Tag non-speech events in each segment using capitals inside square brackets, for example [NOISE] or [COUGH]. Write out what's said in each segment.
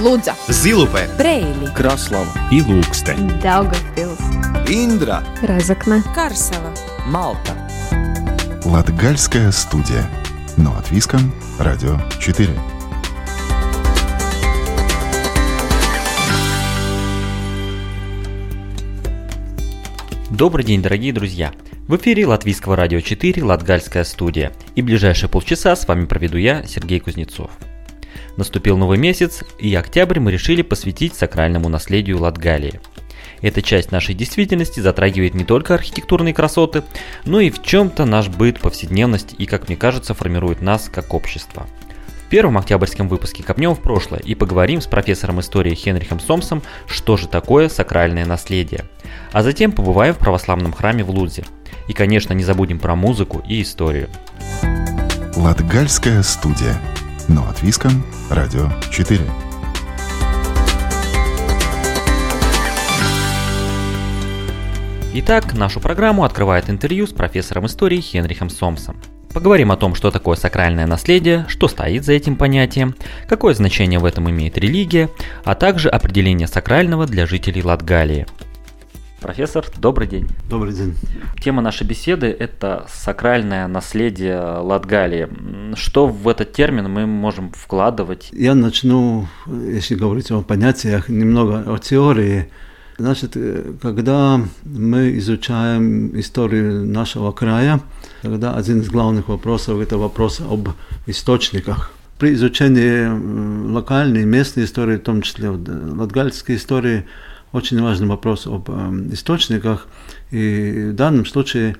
Лудза, Зилупе, Брейли, Краслава и Лукстен. Daugavpils, Индра, Разокна, Карсела. Малта Латгальская студия. Но от Виском, Радио 4. Добрый день, дорогие друзья! В эфире Латвийского радио 4 Латгальская студия. И ближайшие полчаса с вами проведу я, Сергей Кузнецов. Наступил новый месяц, и октябрь мы решили посвятить сакральному наследию Латгалии. Эта часть нашей действительности затрагивает не только архитектурные красоты, но и в чем-то наш быт, повседневность и, как мне кажется, формирует нас как общество. В первом октябрьском выпуске копнем в прошлое и поговорим с профессором истории Хенрихом Сомсом, что же такое сакральное наследие. А затем побываем в православном храме в Лудзе. И, конечно, не забудем про музыку и историю. Латгальская студия. Но от Виском, Радио 4. Итак, нашу программу открывает интервью с профессором истории Хенрихом Сомсом. Поговорим о том, что такое сакральное наследие, что стоит за этим понятием, какое значение в этом имеет религия, а также определение сакрального для жителей Латгалии. Профессор, добрый день. Добрый день. Тема нашей беседы – это сакральное наследие Латгалии. Что в этот термин мы можем вкладывать? Я начну, если говорить о понятиях, немного о теории. Значит, э, когда мы изучаем историю нашего края, тогда один из главных вопросов – это вопрос об источниках. При изучении локальной, местной истории, в том числе латгальской истории, очень важный вопрос об эм, источниках. И в данном случае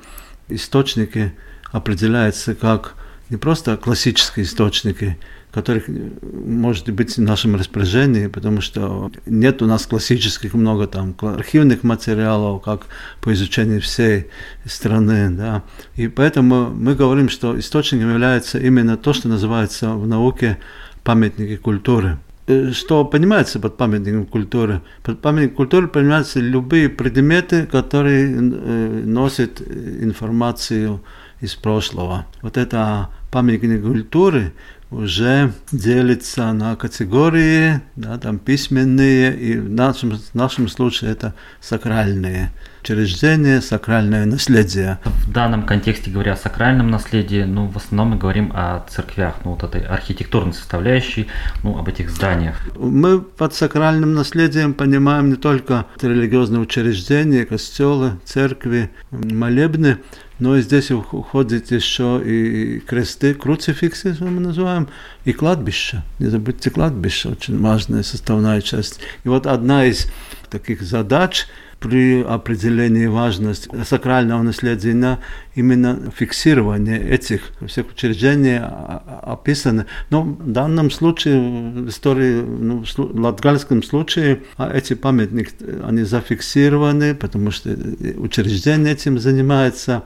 источники определяются как не просто классические источники, которых э, может быть в нашем распоряжении, потому что нет у нас классических много там архивных материалов, как по изучению всей страны, да. И поэтому мы говорим, что источником является именно то, что называется в науке памятники культуры. Э, Что понимается под памятником культуры? Под памятником культуры понимаются любые предметы, которые э, носят э, информацию из прошлого. Вот это памятники культуры уже делится на категории, да, там письменные, и в нашем, в нашем случае это сакральные учреждения, сакральное наследие. В данном контексте, говоря о сакральном наследии, ну, в основном мы говорим о церквях, ну, вот этой архитектурной составляющей, ну, об этих зданиях. Мы под сакральным наследием понимаем не только религиозные учреждения, костелы, церкви, молебны, но и здесь уходит еще и кресты, круцификсы, мы называем, и кладбище. Не забудьте кладбище, очень важная составная часть. И вот одна из таких задач при определении важности сакрального наследия на именно фиксирование этих всех учреждений а- а- описаны. Но в данном случае, в истории, ну, в латгальском случае, а эти памятники, они зафиксированы, потому что э, учреждение этим занимается.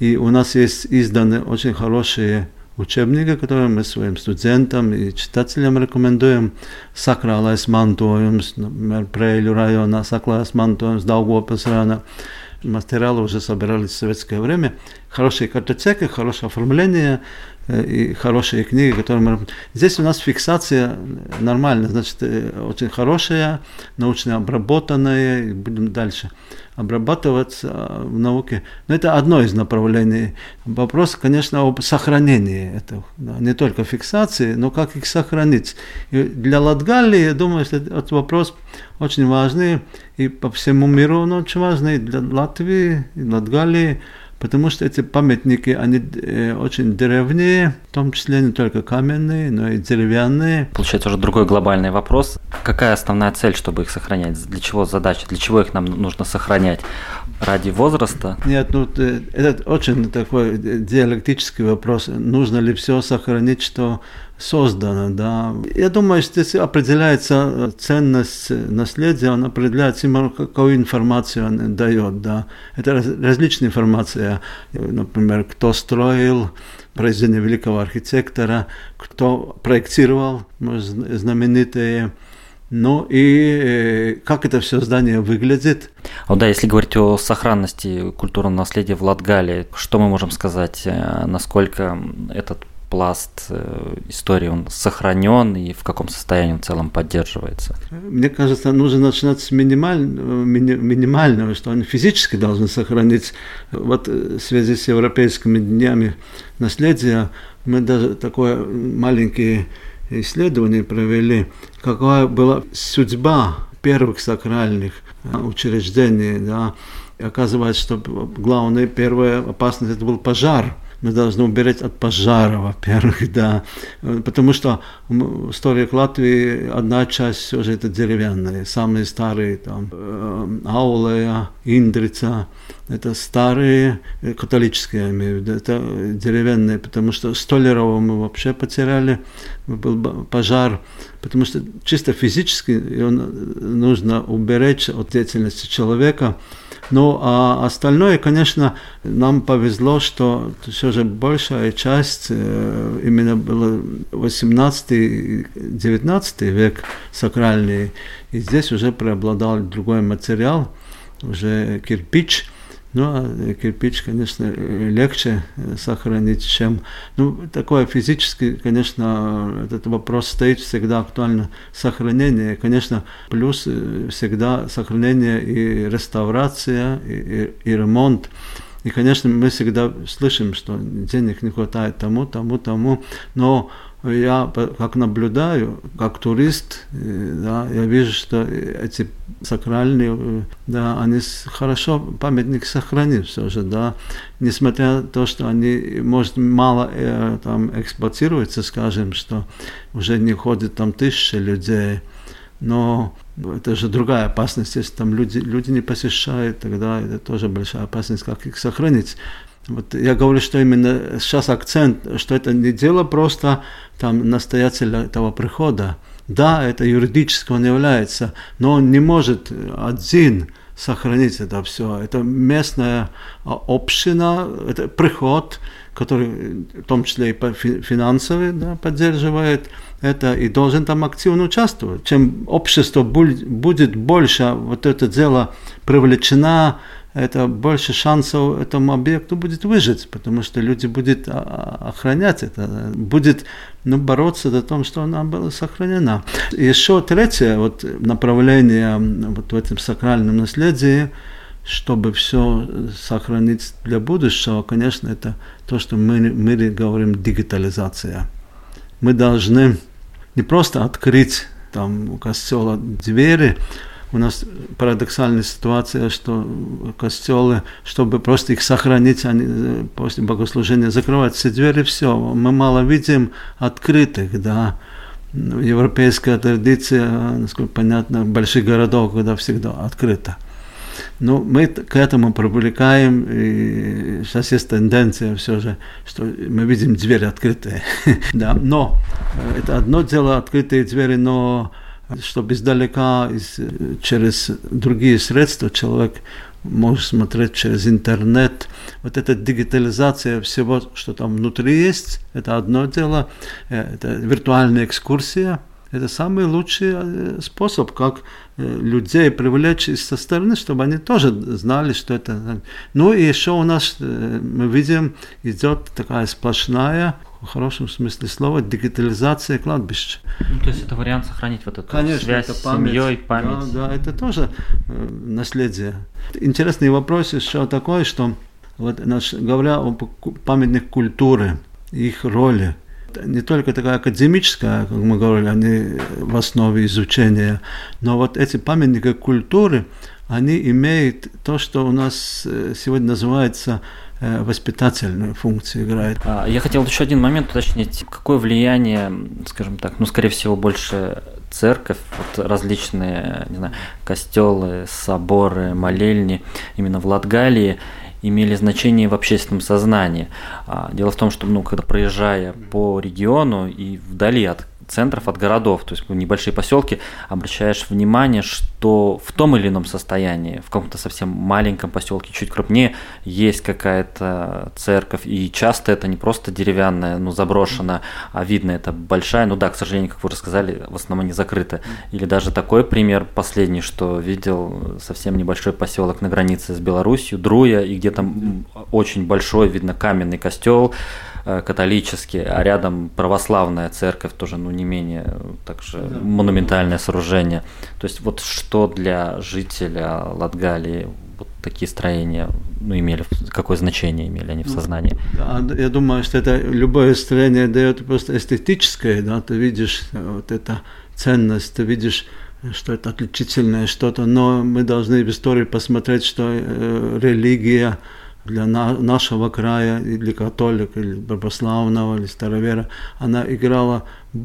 И у нас есть изданы очень хорошие учебники, которые мы своим студентам и читателям рекомендуем. Sakrālais mantojums, Прейļu района, Sakrālais mantojums, Daugavpils района. Материалы уже собирались в советское время. Хорошие картотеки, хорошее оформление э, и хорошие книги, которые мы... Здесь у нас фиксация нормальная, значит, э, очень хорошая, научно обработанная, и будем дальше обрабатывать э, в науке. Но это одно из направлений. Вопрос, конечно, об сохранении этого. да, не только фиксации, но как их сохранить. И для Латгалии, я думаю, что этот вопрос очень важный и по всему миру он очень важный, для Латвии, и Латгалии, потому что эти памятники, они э, очень древние, в том числе не только каменные, но и деревянные. Получается уже другой глобальный вопрос. Какая основная цель, чтобы их сохранять? Для чего задача? Для чего их нам нужно сохранять? Ради возраста? Нет, ну э, это очень такой э, диалектический вопрос. Нужно ли все сохранить, что создано, да. Я думаю, что здесь определяется ценность наследия, он определяется какую информацию он дает, да. Это раз- различная информация, например, кто строил, произведение великого архитектора, кто проектировал знаменитые ну и э, как это все здание выглядит. Вот да, если говорить о сохранности культурного наследия в Латгалии, что мы можем сказать, э, насколько этот пласт э, истории, он сохранен и в каком состоянии в целом поддерживается? Мне кажется, нужно начинать с минимального, мини, минимального, что он физически должен сохранить. Вот в связи с европейскими днями наследия мы даже такое маленькие исследование провели, какая была судьба первых сакральных учреждений. Да. Оказывается, что главная первая опасность это был пожар – мы должны уберечь от пожара, во-первых, [LAUGHS] да. Потому что в истории Латвии одна часть все же это деревянная. Самые старые там э, Аулая, Индрица, это старые э, католические, я имею в виду, это деревянные, потому что Столярова мы вообще потеряли, был пожар, потому что чисто физически нужно уберечь от деятельности человека, ну, а остальное, конечно, нам повезло, что все же большая часть э, именно было 18-19 век сакральный, и здесь уже преобладал другой материал, уже кирпич – ну, а кирпич, конечно, легче сохранить, чем... Ну, такое физически, конечно, этот вопрос стоит всегда актуально. Сохранение, конечно, плюс всегда сохранение и реставрация, и, и, и ремонт. И, конечно, мы всегда слышим, что денег не хватает тому, тому, тому, но я как наблюдаю, как турист, э, да, я вижу, что эти сакральные, э, да, они хорошо памятник сохранили все же, да, несмотря на то, что они, может, мало э, там эксплуатируются, скажем, что уже не ходят там тысячи людей, но это же другая опасность, если там люди, люди не посещают, тогда это тоже большая опасность, как их сохранить. Вот я говорю, что именно сейчас акцент, что это не дело просто там настоятеля этого прихода. Да, это юридически он является, но он не может один сохранить это все. Это местная община, это приход, который в том числе и финансовый да, поддерживает это и должен там активно участвовать. Чем общество будет больше вот это дело привлечено это больше шансов этому объекту будет выжить, потому что люди будут охранять это, будет ну, бороться за то, что она была сохранена. Еще третье вот, направление вот в этом сакральном наследии, чтобы все сохранить для будущего, конечно, это то, что мы, мы говорим дигитализация. Мы должны не просто открыть там у костела двери, у нас парадоксальная ситуация, что костелы, чтобы просто их сохранить, они э, после богослужения закрывают все двери, все. Мы мало видим открытых, да. Европейская традиция, насколько понятно, больших городов, когда всегда открыто. Но ну, мы к этому привлекаем, и сейчас есть тенденция все же, что мы видим двери открытые. [LAUGHS] да, но э, это одно дело открытые двери, но чтобы издалека, из, через другие средства человек может смотреть через интернет. Вот эта дигитализация всего, что там внутри есть, это одно дело. Э, это виртуальная экскурсия. Это самый лучший э, способ, как э, людей привлечь со стороны, чтобы они тоже знали, что это. Ну и еще у нас, мы видим, идет такая сплошная в хорошем смысле слова дигитализация кладбища. Ну, то есть это вариант сохранить вот эту Конечно, связь это память, с семьей, память. Да, да, это тоже э, наследие. Интересный вопрос еще такой, что вот наш, говоря о памятных культуры, их роли, не только такая академическая, как мы говорили, они в основе изучения, но вот эти памятники культуры, они имеют то, что у нас э, сегодня называется воспитательную функцию играет. А, я хотел еще один момент уточнить. Какое влияние, скажем так, ну, скорее всего, больше церковь, вот различные, не знаю, костелы, соборы, молельни именно в Латгалии имели значение в общественном сознании. А, дело в том, что, ну, когда проезжая по региону и вдали от центров, от городов, то есть небольшие поселки, обращаешь внимание, что в том или ином состоянии, в каком-то совсем маленьком поселке, чуть крупнее, есть какая-то церковь, и часто это не просто деревянная, ну, заброшенная, а видно, это большая, ну да, к сожалению, как вы рассказали, в основном не закрыта. Или даже такой пример последний, что видел совсем небольшой поселок на границе с Беларусью, Друя, и где там очень большой, видно, каменный костел, э, католический, а рядом православная церковь тоже, ну, не менее также да. монументальное сооружение. То есть вот что для жителя Латгалии вот такие строения ну, имели, какое значение имели они в ну, сознании? Да, я думаю, что это любое строение дает просто эстетическое, да, ты видишь вот это ценность, ты видишь что это отличительное что-то, но мы должны в истории посмотреть, что э, религия для на, нашего края, или католика, или православного, или старовера, она играла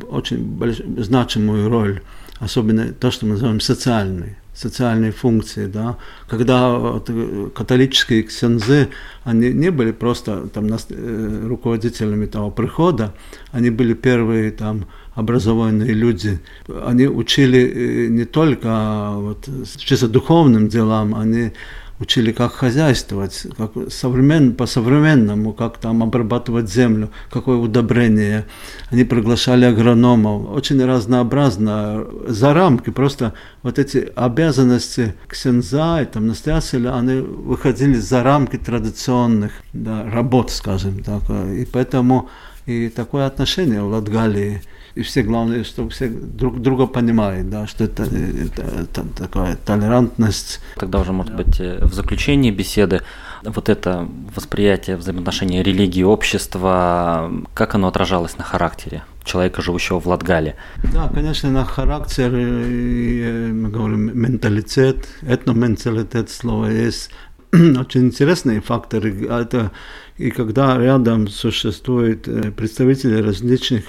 очень больш, значимую роль, особенно то, что мы называем социальной социальные функции, да, когда вот, э, католические ксензы, они не были просто там э, руководителями того прихода, они были первые там образованные люди, они учили э, не только вот, чисто духовным делам, они учили, как хозяйствовать, как современ, по-современному, как там обрабатывать землю, какое удобрение. Они приглашали агрономов, очень разнообразно, за рамки, просто вот эти обязанности ксенза и там настоятеля, они выходили за рамки традиционных да, работ, скажем так. И поэтому и такое отношение в Латгалии – и все главное, что все друг друга понимают, да, что это, это, это такая толерантность. Тогда уже, может быть, э, в заключении беседы вот это восприятие взаимоотношений религии и общества, как оно отражалось на характере человека, живущего в Латгале? Да, конечно, на характер, э, мы говорим, менталитет, этноменталитет слово есть [CLEARS THROAT] очень интересные факторы. Это и когда рядом существуют э, представители различных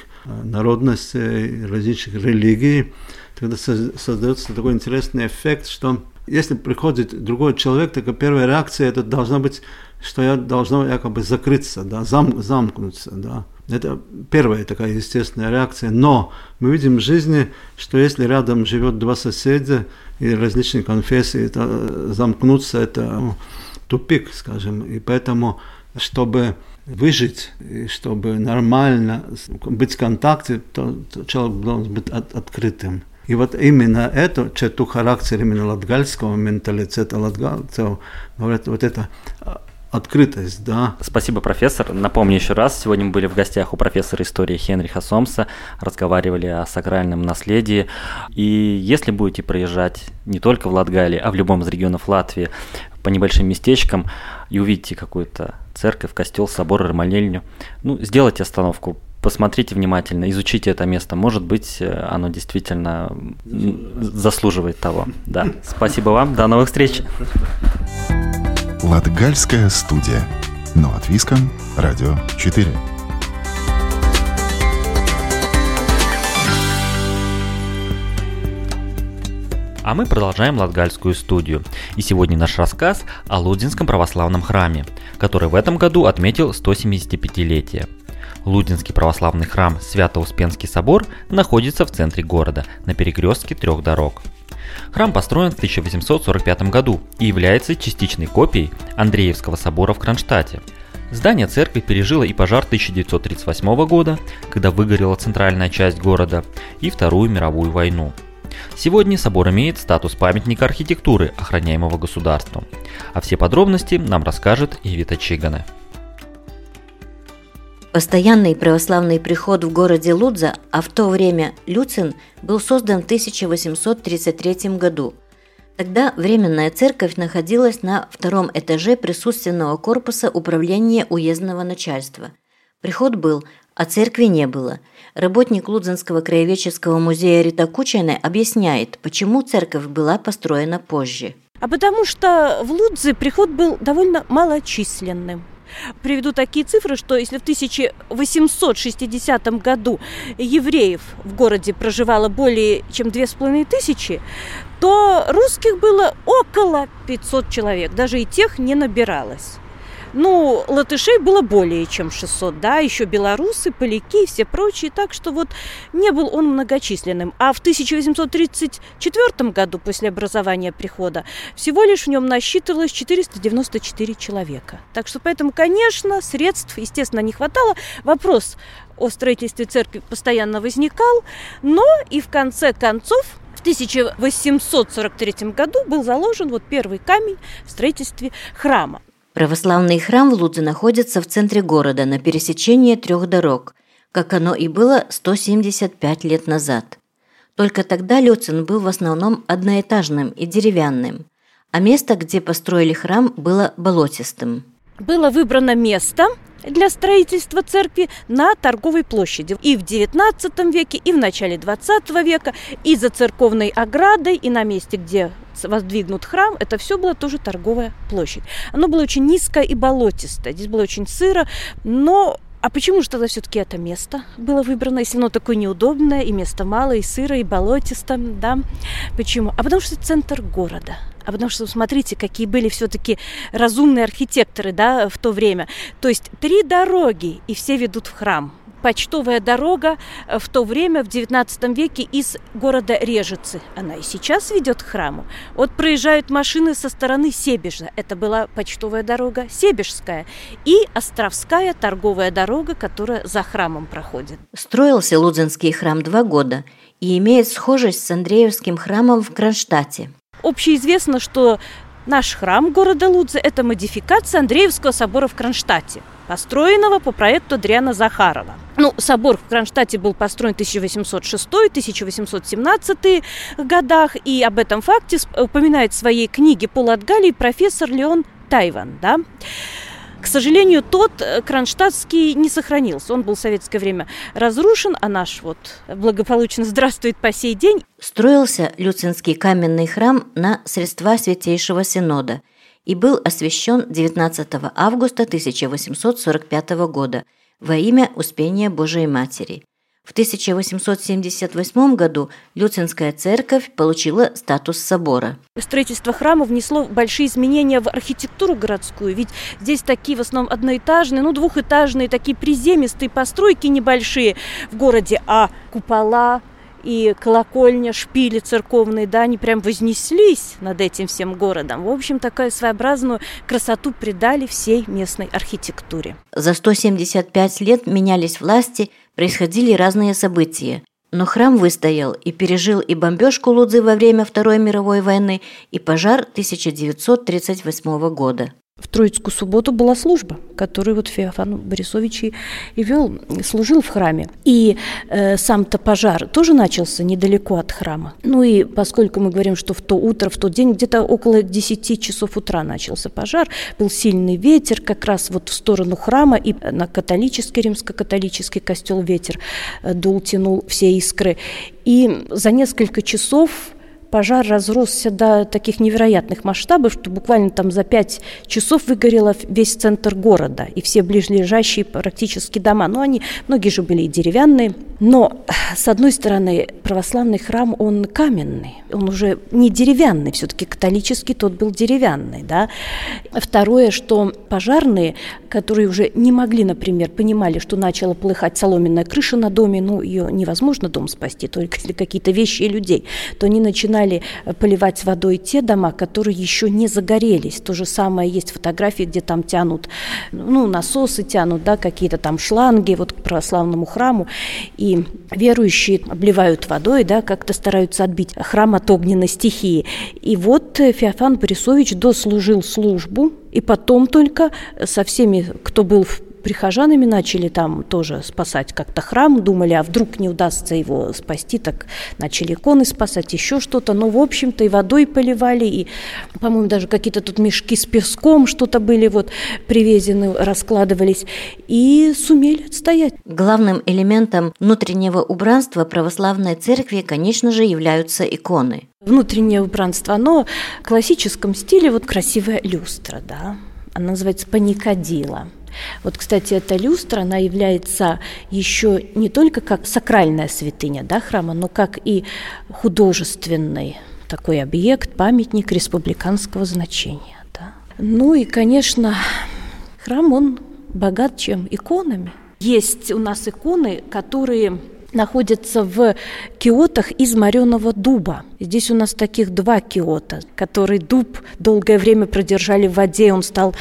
народностей, различных религий, тогда создается такой интересный эффект, что если приходит другой человек, то первая реакция это должна быть, что я должна якобы закрыться, да, зам, замкнуться, да. Это первая такая естественная реакция. Но мы видим в жизни, что если рядом живет два соседа и различные конфессии, это замкнуться это тупик, скажем. И поэтому, чтобы выжить, чтобы нормально быть в контакте, то, то человек должен быть от, открытым. И вот именно эту черту характера именно латгальского менталитета латгальцев, говорят, вот это а, открытость, да. Спасибо, профессор. Напомню еще раз, сегодня мы были в гостях у профессора истории Хенриха Сомса, разговаривали о сакральном наследии. И если будете проезжать не только в Латгалии, а в любом из регионов Латвии по небольшим местечкам и увидите какую-то церковь, костел, собор или молельню, ну, сделайте остановку, посмотрите внимательно, изучите это место. Может быть, э, оно действительно заслуживает того. Да. [LAUGHS] Спасибо вам. До новых встреч. Латгальская студия. Но от Виском. Радио 4. А мы продолжаем Латгальскую студию. И сегодня наш рассказ о Лудинском православном храме, который в этом году отметил 175-летие. Лудинский православный храм Свято-Успенский собор находится в центре города, на перекрестке трех дорог. Храм построен в 1845 году и является частичной копией Андреевского собора в Кронштадте. Здание церкви пережило и пожар 1938 года, когда выгорела центральная часть города, и Вторую мировую войну – Сегодня собор имеет статус памятника архитектуры, охраняемого государством. А все подробности нам расскажет Ивита Чигана. Постоянный православный приход в городе Лудза, а в то время Люцин, был создан в 1833 году. Тогда Временная церковь находилась на втором этаже присутственного корпуса управления уездного начальства. Приход был, а церкви не было – Работник Лудзенского краеведческого музея Рита Кучайна объясняет, почему церковь была построена позже. А потому что в Лудзе приход был довольно малочисленным. Приведу такие цифры, что если в 1860 году евреев в городе проживало более чем две с половиной тысячи, то русских было около 500 человек, даже и тех не набиралось. Ну, латышей было более чем 600, да, еще белорусы, поляки и все прочие, так что вот не был он многочисленным. А в 1834 году, после образования прихода, всего лишь в нем насчитывалось 494 человека. Так что поэтому, конечно, средств, естественно, не хватало. Вопрос о строительстве церкви постоянно возникал, но и в конце концов в 1843 году был заложен вот первый камень в строительстве храма. Православный храм в Лудзе находится в центре города на пересечении трех дорог, как оно и было 175 лет назад. Только тогда Люцин был в основном одноэтажным и деревянным, а место, где построили храм, было болотистым. Было выбрано место для строительства церкви на торговой площади. И в XIX веке, и в начале XX века, и за церковной оградой, и на месте, где воздвигнут храм, это все было тоже торговая площадь. Оно было очень низкое и болотистое. Здесь было очень сыро, но а почему же тогда все-таки это место было выбрано, если оно такое неудобное, и место мало, и сыро, и болотисто, да? Почему? А потому что это центр города. А потому что, смотрите, какие были все-таки разумные архитекторы, да, в то время. То есть три дороги, и все ведут в храм почтовая дорога э, в то время, в XIX веке, из города Режицы. Она и сейчас ведет к храму. Вот проезжают машины со стороны Себежа. Это была почтовая дорога Себежская. И Островская торговая дорога, которая за храмом проходит. Строился Лудзинский храм два года и имеет схожесть с Андреевским храмом в Кронштадте. Общеизвестно, что наш храм города Лудзы – это модификация Андреевского собора в Кронштадте построенного по проекту Адриана Захарова. Ну, собор в Кронштадте был построен в 1806-1817 годах, и об этом факте упоминает в своей книге Пол Галии профессор Леон Тайван. Да? Сожалению, тот э, кронштадтский не сохранился. Он был в советское время разрушен, а наш вот благополучно здравствует по сей день. Строился Люцинский каменный храм на средства Святейшего Синода – и был освящен 19 августа 1845 года во имя Успения Божией Матери. В 1878 году Люцинская церковь получила статус собора. Строительство храма внесло большие изменения в архитектуру городскую, ведь здесь такие в основном одноэтажные, ну двухэтажные, такие приземистые постройки небольшие в городе, а купола, и колокольня, шпили церковные, да, они прям вознеслись над этим всем городом. В общем, такую своеобразную красоту придали всей местной архитектуре. За 175 лет менялись власти, происходили разные события. Но храм выстоял и пережил и бомбежку Лудзы во время Второй мировой войны, и пожар 1938 года. В Троицкую субботу была служба, которую вот Феофан Борисович и, вел, служил в храме. И э, сам-то пожар тоже начался недалеко от храма. Ну и поскольку мы говорим, что в то утро, в тот день, где-то около 10 часов утра начался пожар, был сильный ветер как раз вот в сторону храма, и на католический, римско-католический костел ветер э, дул, тянул все искры. И за несколько часов пожар разросся до таких невероятных масштабов, что буквально там за пять часов выгорело весь центр города и все ближайшие практически дома. Ну, они, многие же были и деревянные. Но, с одной стороны, православный храм, он каменный, он уже не деревянный, все-таки католический тот был деревянный, да. Второе, что пожарные, которые уже не могли, например, понимали, что начала плыхать соломенная крыша на доме, ну, ее невозможно дом спасти, только если какие-то вещи и людей, то они начинали начинали э, поливать водой те дома, которые еще не загорелись. То же самое есть фотографии, где там тянут, ну, насосы тянут, да, какие-то там шланги вот к православному храму, и верующие обливают водой, да, как-то стараются отбить храм от огненной стихии. И вот э, Феофан Борисович дослужил службу, и потом только со всеми, кто был в прихожанами начали там тоже спасать как-то храм, думали, а вдруг не удастся его спасти, так начали иконы спасать, еще что-то. Но, в общем-то, и водой поливали, и, по-моему, даже какие-то тут мешки с песком что-то были вот привезены, раскладывались, и сумели отстоять. Главным элементом внутреннего убранства православной церкви, конечно же, являются иконы. Внутреннее убранство, оно в классическом стиле, вот красивая люстра, да, она называется паникадила. Вот, кстати, эта люстра, она является еще не только как сакральная святыня да, храма, но как и художественный такой объект, памятник республиканского значения. Да. Ну и, конечно, храм, он богат чем? Иконами. Есть у нас иконы, которые находятся в киотах из мореного дуба. Здесь у нас таких два киота, который дуб долгое время продержали в воде, он стал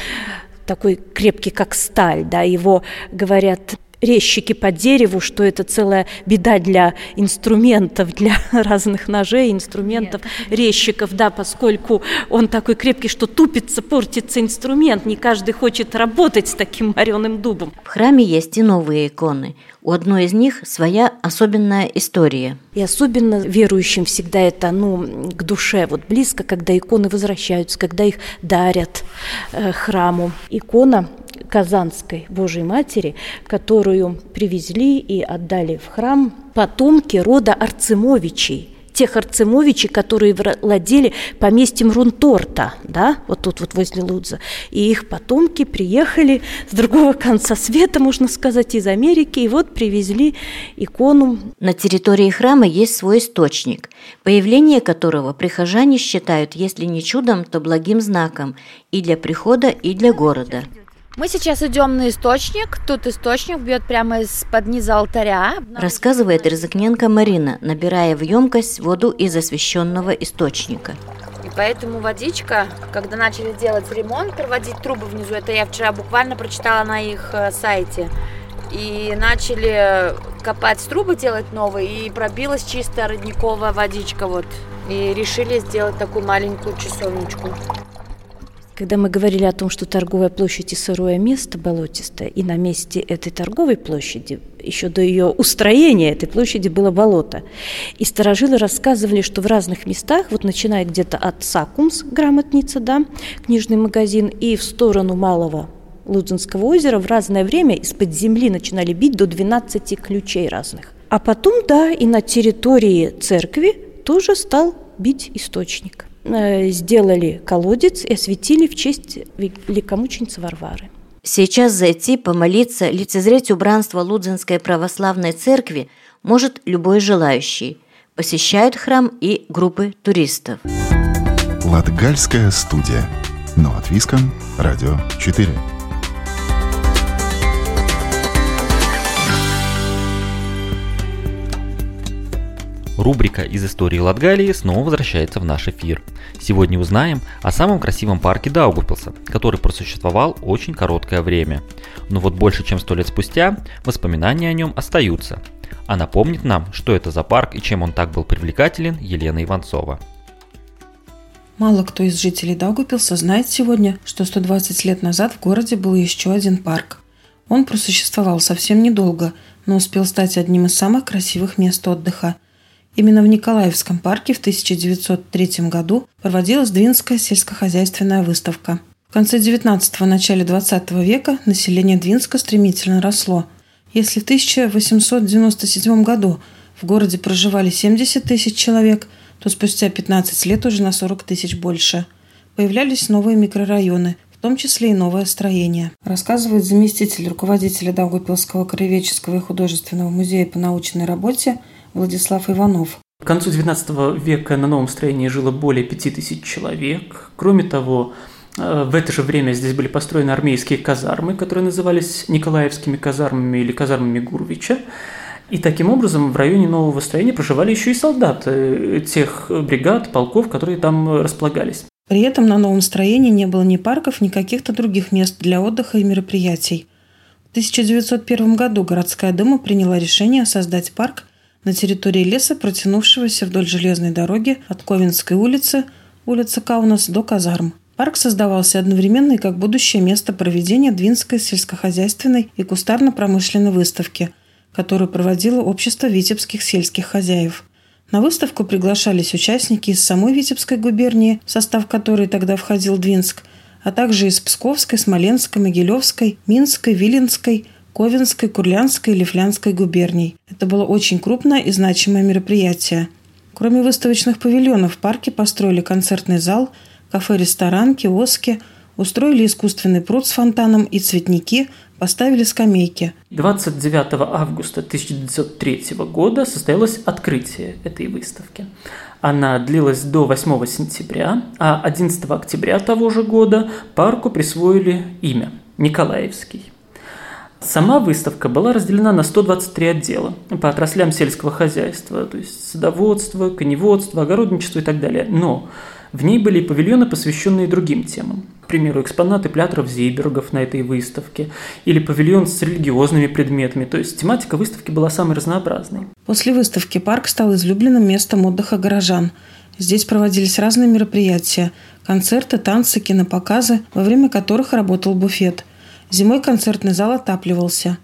такой крепкий, как сталь, да, его, говорят, резчики по дереву, что это целая беда для инструментов, для [LAUGHS] разных ножей, инструментов, Нет. резчиков, да, поскольку он такой крепкий, что тупится, портится инструмент. Не каждый хочет работать с таким мореным дубом. В храме есть и новые иконы. У одной из них своя особенная история. И особенно верующим всегда это ну, к душе вот близко, когда иконы возвращаются, когда их дарят э, храму. Икона Казанской Божьей Матери, которую привезли и отдали в храм потомки рода Арцемовичей – тех Арцемовичей, которые владели поместьем Рунторта, да, вот тут вот возле Лудза. И их потомки приехали с другого конца света, можно сказать, из Америки, и вот привезли икону. На территории храма есть свой источник, появление которого прихожане считают, если не чудом, то благим знаком и для прихода, и для города. Мы сейчас идем на источник. Тут источник бьет прямо из-под низа алтаря. Рассказывает Резакненко Марина, набирая в емкость воду из освященного источника. И поэтому водичка, когда начали делать ремонт, проводить трубы внизу, это я вчера буквально прочитала на их э, сайте, и начали копать трубы, делать новые, и пробилась чистая родниковая водичка вот. И решили сделать такую маленькую часовничку. Когда мы говорили о том, что торговая площадь и сырое место болотистое, и на месте этой торговой площади, еще до ее устроения этой площади было болото. И старожилы рассказывали, что в разных местах, вот начиная где-то от Сакумс, грамотница, да, книжный магазин, и в сторону Малого Лудзинского озера в разное время из-под земли начинали бить до 12 ключей разных. А потом, да, и на территории церкви тоже стал бить источник. Э, сделали колодец и осветили в честь великомученицы Варвары. Сейчас зайти, помолиться, лицезреть убранство Лудзинской православной церкви может любой желающий. Посещают храм и группы туристов. Латгальская студия. Но от Виском. Радио 4. Рубрика из истории Латгалии снова возвращается в наш эфир. Сегодня узнаем о самом красивом парке Даугупилса, который просуществовал очень короткое время. Но вот больше чем сто лет спустя воспоминания о нем остаются. А напомнит нам, что это за парк и чем он так был привлекателен, Елена Иванцова. Мало кто из жителей Даугупилса знает сегодня, что 120 лет назад в городе был еще один парк. Он просуществовал совсем недолго, но успел стать одним из самых красивых мест отдыха – Именно в Николаевском парке в 1903 году проводилась Двинская сельскохозяйственная выставка. В конце 19-го – начале 20 века население Двинска стремительно росло. Если в 1897 году в городе проживали 70 тысяч человек, то спустя 15 лет уже на 40 тысяч больше. Появлялись новые микрорайоны, в том числе и новое строение. Рассказывает заместитель руководителя Даугупилского краеведческого и художественного музея по научной работе – Владислав Иванов. К концу XIX века на новом строении жило более 5000 человек. Кроме того, э, в это же время здесь были построены армейские казармы, которые назывались Николаевскими казармами или казармами Гурвича. И таким образом в районе нового строения проживали еще и солдаты тех бригад, полков, которые там располагались. При этом на новом строении не было ни парков, ни каких-то других мест для отдыха и мероприятий. В 1901 году городская дума приняла решение создать парк на территории леса, протянувшегося вдоль железной дороги от Ковенской улицы, улицы Каунас, до казарм. Парк создавался одновременно и как будущее место проведения Двинской сельскохозяйственной и кустарно-промышленной выставки, которую проводило общество витебских сельских хозяев. На выставку приглашались участники из самой Витебской губернии, в состав которой тогда входил Двинск, а также из Псковской, Смоленской, Могилевской, Минской, Виленской – Ковенской, Курлянской и Лифлянской губерний. Это было очень крупное и значимое мероприятие. Кроме выставочных павильонов в парке построили концертный зал, кафе-ресторан, киоски, устроили искусственный пруд с фонтаном и цветники, поставили скамейки. 29 августа 1903 года состоялось открытие этой выставки. Она длилась до 8 сентября, а 11 октября того же года парку присвоили имя – Николаевский. Сама выставка была разделена на 123 отдела по отраслям сельского хозяйства, то есть садоводство, коневодство, огородничество и так далее. Но В ней были павильоны, посвященные другим темам. К примеру, экспонаты плятров Зейбергов на этой выставке, или павильон с религиозными предметами, то есть тематика выставки была самой разнообразной. После выставки парк стал излюбленным местом отдыха горожан. Здесь проводились разные мероприятия – концерты, танцы, кинопоказы, во время которых работал буфет. Зимой концертный зал отапливался.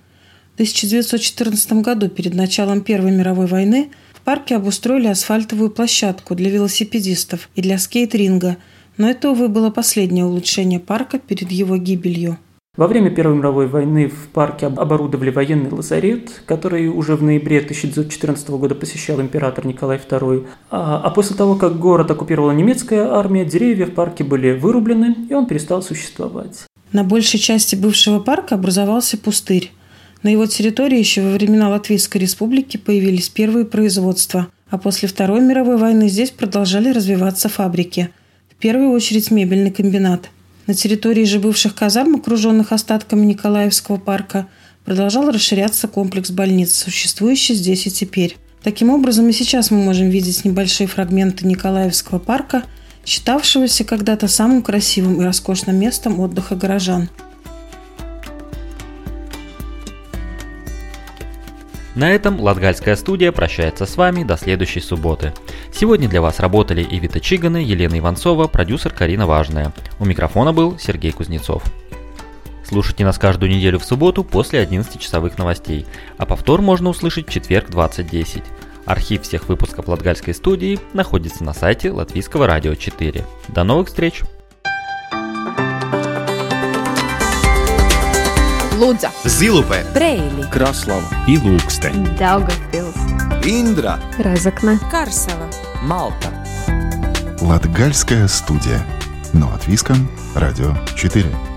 В 1914 году, перед началом Первой мировой войны, парке обустроили асфальтовую площадку для велосипедистов и для скейт-ринга, но это, увы, было последнее улучшение парка перед его гибелью. Во время Первой мировой войны в парке оборудовали военный лазарет, который уже в ноябре 1914 года посещал император Николай II. А, а после того, как город оккупировала немецкая армия, деревья в парке были вырублены, и он перестал существовать. На большей части бывшего парка образовался пустырь. На его территории еще во времена Латвийской республики появились первые производства, а после Второй мировой войны здесь продолжали развиваться фабрики. В первую очередь мебельный комбинат. На территории же бывших казарм, окруженных остатками Николаевского парка, продолжал расширяться комплекс больниц, существующий здесь и теперь. Таким образом, и сейчас мы можем видеть небольшие фрагменты Николаевского парка, считавшегося когда-то самым красивым и роскошным местом отдыха горожан – На этом Латгальская студия прощается с вами до следующей субботы. Сегодня для вас работали Ивита Чиганы, Елена Иванцова, продюсер Карина Важная. У микрофона был Сергей Кузнецов. Слушайте нас каждую неделю в субботу после 11 часовых новостей, а повтор можно услышать в четверг 20.10. Архив всех выпусков Латгальской студии находится на сайте Латвийского радио 4. До новых встреч! Лудза, Зилупе, Брейли, Краслава и Ilūksteņa, Daugavpils, Индра, Разокна, Карсела, Малта. Латгальская студия. Но от Виском, Радио 4.